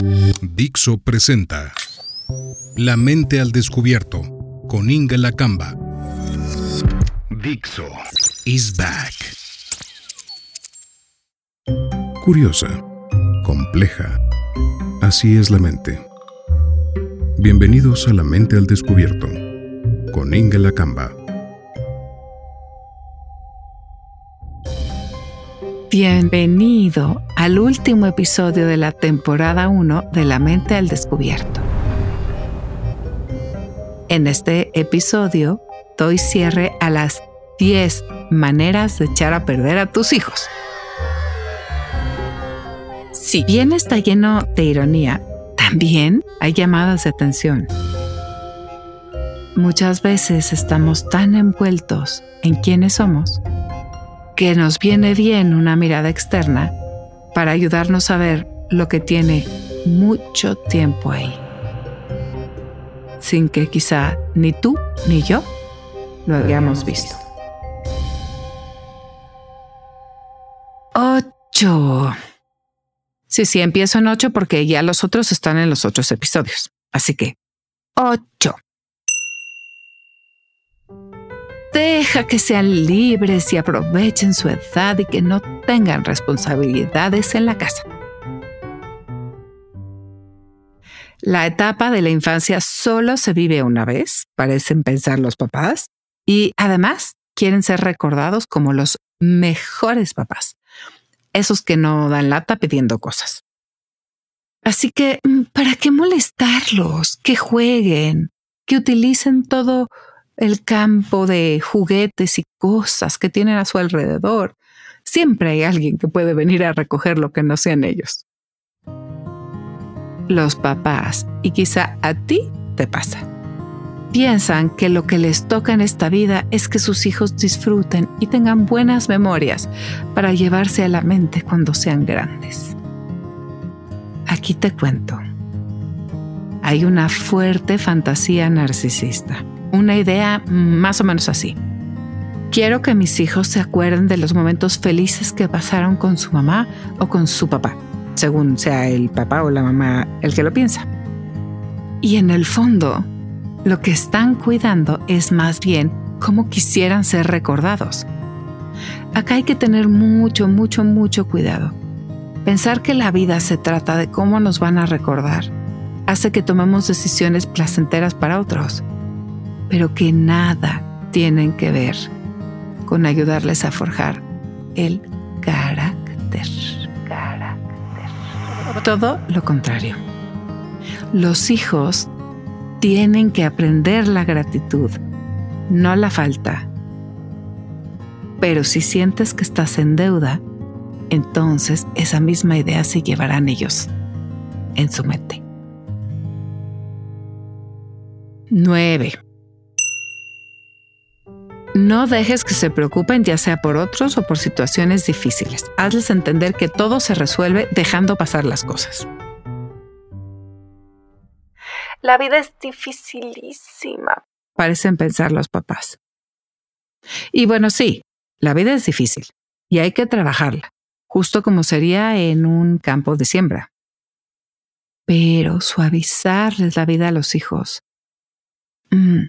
Dixo presenta La mente al descubierto con Inga Lacamba. Dixo is back. Curiosa, compleja. Así es la mente. Bienvenidos a La mente al descubierto con Inga Lacamba. Bienvenido al último episodio de la temporada 1 de La mente al descubierto. En este episodio doy cierre a las 10 maneras de echar a perder a tus hijos. Si bien está lleno de ironía, también hay llamadas de atención. Muchas veces estamos tan envueltos en quiénes somos que nos viene bien una mirada externa para ayudarnos a ver lo que tiene mucho tiempo ahí, sin que quizá ni tú ni yo lo hayamos visto. 8. Sí, sí, empiezo en 8 porque ya los otros están en los otros episodios. Así que 8. Deja que sean libres y aprovechen su edad y que no tengan responsabilidades en la casa. La etapa de la infancia solo se vive una vez, parecen pensar los papás, y además quieren ser recordados como los mejores papás, esos que no dan lata pidiendo cosas. Así que, mm, ¿para qué molestarlos? Que jueguen, que utilicen todo el campo de juguetes y cosas que tienen a su alrededor. Siempre hay alguien que puede venir a recoger lo que no sean ellos. Los papás, y quizá a ti te pasa, piensan que lo que les toca en esta vida es que sus hijos disfruten y tengan buenas memorias para llevarse a la mente cuando sean grandes. Aquí te cuento. Hay una fuerte fantasía narcisista una idea más o menos así. Quiero que mis hijos se acuerden de los momentos felices que pasaron con su mamá o con su papá, según sea el papá o la mamá el que lo piensa. Y en el fondo, lo que están cuidando es más bien cómo quisieran ser recordados. Acá hay que tener mucho, mucho, mucho cuidado. Pensar que la vida se trata de cómo nos van a recordar hace que tomemos decisiones placenteras para otros pero que nada tienen que ver con ayudarles a forjar el carácter. Todo lo contrario. Los hijos tienen que aprender la gratitud, no la falta. Pero si sientes que estás en deuda, entonces esa misma idea se llevarán ellos en su mente. 9. No dejes que se preocupen ya sea por otros o por situaciones difíciles. Hazles entender que todo se resuelve dejando pasar las cosas. La vida es dificilísima, parecen pensar los papás. Y bueno, sí, la vida es difícil y hay que trabajarla, justo como sería en un campo de siembra. Pero suavizarles la vida a los hijos. Mm,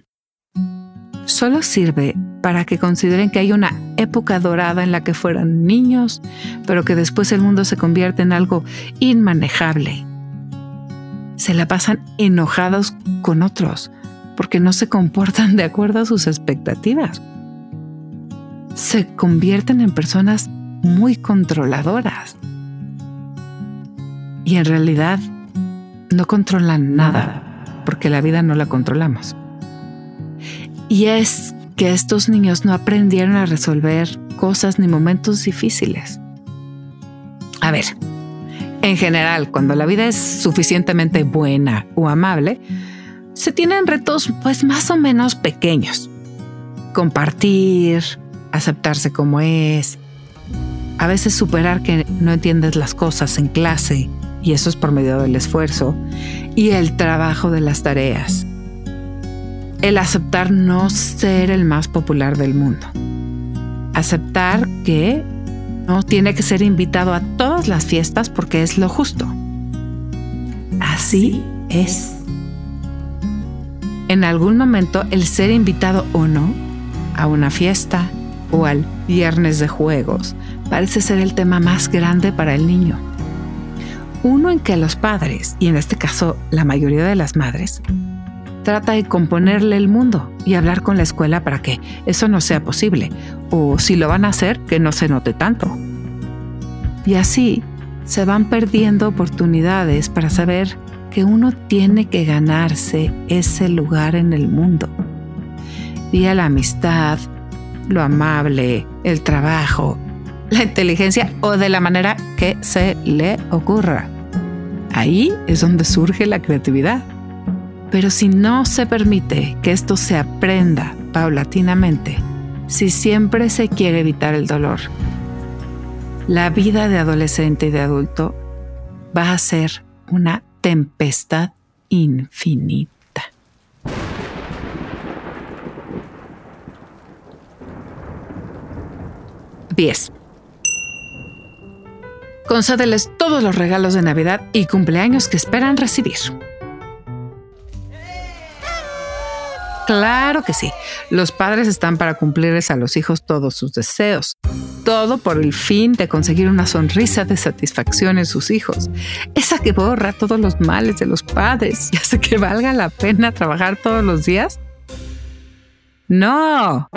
solo sirve para que consideren que hay una época dorada en la que fueran niños, pero que después el mundo se convierte en algo inmanejable. Se la pasan enojados con otros porque no se comportan de acuerdo a sus expectativas. Se convierten en personas muy controladoras. Y en realidad no controlan nada porque la vida no la controlamos. Y es que estos niños no aprendieron a resolver cosas ni momentos difíciles. A ver, en general, cuando la vida es suficientemente buena o amable, se tienen retos pues más o menos pequeños. Compartir, aceptarse como es, a veces superar que no entiendes las cosas en clase, y eso es por medio del esfuerzo, y el trabajo de las tareas el aceptar no ser el más popular del mundo. Aceptar que no tiene que ser invitado a todas las fiestas porque es lo justo. Así es. En algún momento el ser invitado o no a una fiesta o al viernes de juegos parece ser el tema más grande para el niño. Uno en que los padres, y en este caso la mayoría de las madres, trata de componerle el mundo y hablar con la escuela para que eso no sea posible, o si lo van a hacer, que no se note tanto. Y así se van perdiendo oportunidades para saber que uno tiene que ganarse ese lugar en el mundo. Vía la amistad, lo amable, el trabajo, la inteligencia o de la manera que se le ocurra. Ahí es donde surge la creatividad. Pero si no se permite que esto se aprenda paulatinamente, si siempre se quiere evitar el dolor, la vida de adolescente y de adulto va a ser una tempestad infinita. 10. Concédeles todos los regalos de Navidad y cumpleaños que esperan recibir. Claro que sí. Los padres están para cumplirles a los hijos todos sus deseos. Todo por el fin de conseguir una sonrisa de satisfacción en sus hijos. Esa que borra todos los males de los padres y hace que valga la pena trabajar todos los días. No.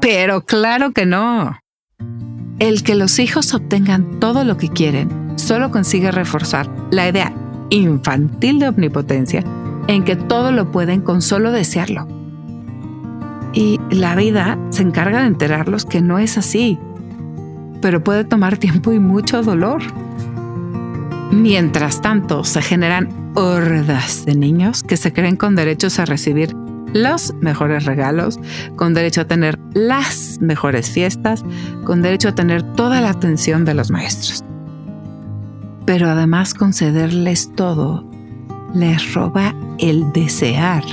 Pero claro que no. El que los hijos obtengan todo lo que quieren solo consigue reforzar la idea infantil de omnipotencia en que todo lo pueden con solo desearlo. Y la vida se encarga de enterarlos que no es así, pero puede tomar tiempo y mucho dolor. Mientras tanto, se generan hordas de niños que se creen con derechos a recibir los mejores regalos, con derecho a tener las mejores fiestas, con derecho a tener toda la atención de los maestros. Pero además concederles todo les roba el desear.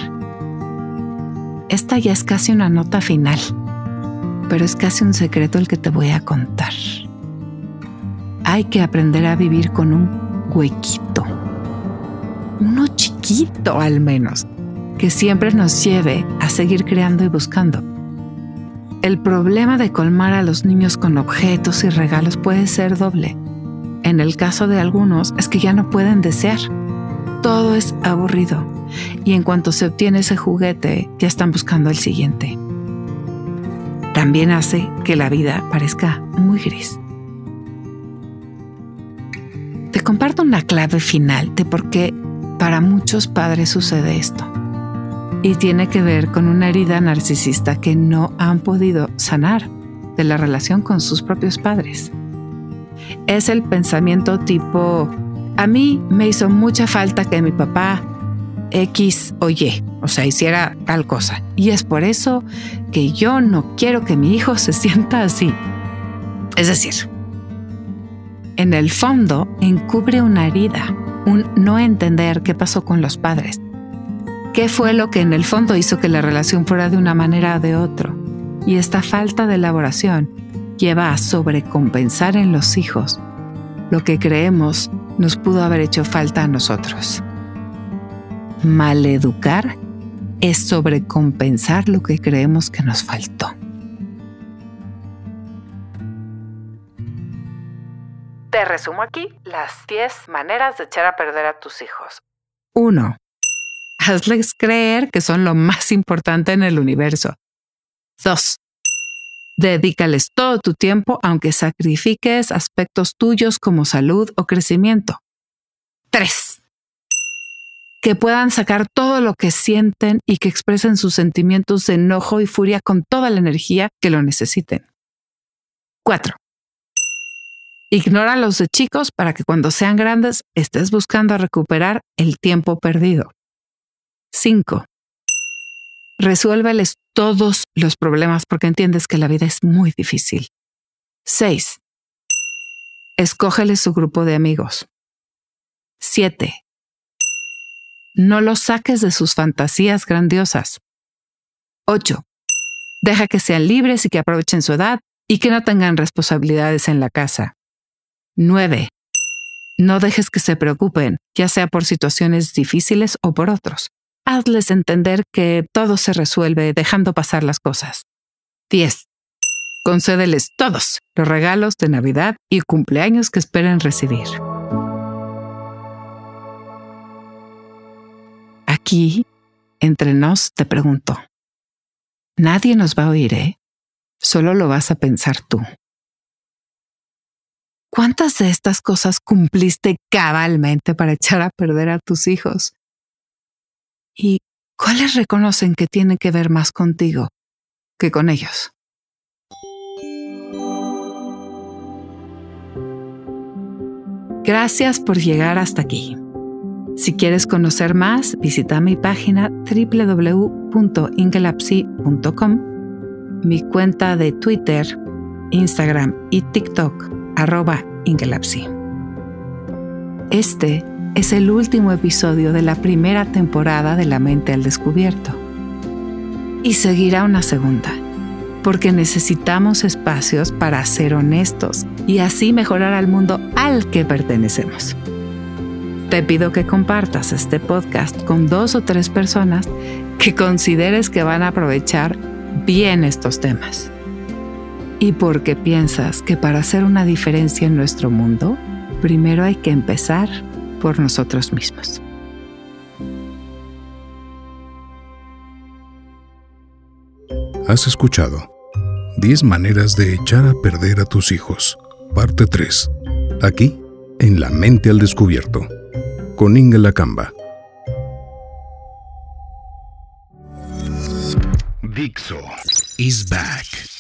Esta ya es casi una nota final, pero es casi un secreto el que te voy a contar. Hay que aprender a vivir con un huequito, uno chiquito al menos, que siempre nos lleve a seguir creando y buscando. El problema de colmar a los niños con objetos y regalos puede ser doble. En el caso de algunos es que ya no pueden desear todo es aburrido y en cuanto se obtiene ese juguete ya están buscando el siguiente. También hace que la vida parezca muy gris. Te comparto una clave final de por qué para muchos padres sucede esto. Y tiene que ver con una herida narcisista que no han podido sanar de la relación con sus propios padres. Es el pensamiento tipo a mí me hizo mucha falta que mi papá X o Y, o sea, hiciera tal cosa. Y es por eso que yo no quiero que mi hijo se sienta así. Es decir, en el fondo encubre una herida, un no entender qué pasó con los padres. ¿Qué fue lo que en el fondo hizo que la relación fuera de una manera o de otro? Y esta falta de elaboración lleva a sobrecompensar en los hijos lo que creemos nos pudo haber hecho falta a nosotros. Maleducar es sobrecompensar lo que creemos que nos faltó. Te resumo aquí las 10 maneras de echar a perder a tus hijos. 1. Hazles creer que son lo más importante en el universo. 2. Dedícales todo tu tiempo aunque sacrifiques aspectos tuyos como salud o crecimiento. 3. Que puedan sacar todo lo que sienten y que expresen sus sentimientos de enojo y furia con toda la energía que lo necesiten. 4. Ignóralos de chicos para que cuando sean grandes estés buscando recuperar el tiempo perdido. 5. Resuélveles todos los problemas porque entiendes que la vida es muy difícil. 6. Escógeles su grupo de amigos. 7. No los saques de sus fantasías grandiosas. 8. Deja que sean libres y que aprovechen su edad y que no tengan responsabilidades en la casa. 9. No dejes que se preocupen ya sea por situaciones difíciles o por otros. Hazles entender que todo se resuelve dejando pasar las cosas. 10. Concédeles todos los regalos de Navidad y cumpleaños que esperen recibir. Aquí, entre nos, te pregunto. Nadie nos va a oír, ¿eh? Solo lo vas a pensar tú. ¿Cuántas de estas cosas cumpliste cabalmente para echar a perder a tus hijos? ¿Y cuáles reconocen que tienen que ver más contigo que con ellos? Gracias por llegar hasta aquí. Si quieres conocer más, visita mi página www.ingelapsi.com, mi cuenta de Twitter, Instagram y TikTok, arroba Ingelapsi. Este es el último episodio de la primera temporada de La Mente al Descubierto. Y seguirá una segunda, porque necesitamos espacios para ser honestos y así mejorar al mundo al que pertenecemos. Te pido que compartas este podcast con dos o tres personas que consideres que van a aprovechar bien estos temas. Y porque piensas que para hacer una diferencia en nuestro mundo, primero hay que empezar por nosotros mismos. Has escuchado 10 maneras de echar a perder a tus hijos, parte 3, aquí en La Mente al Descubierto con Inga Lacamba. Dixo is back.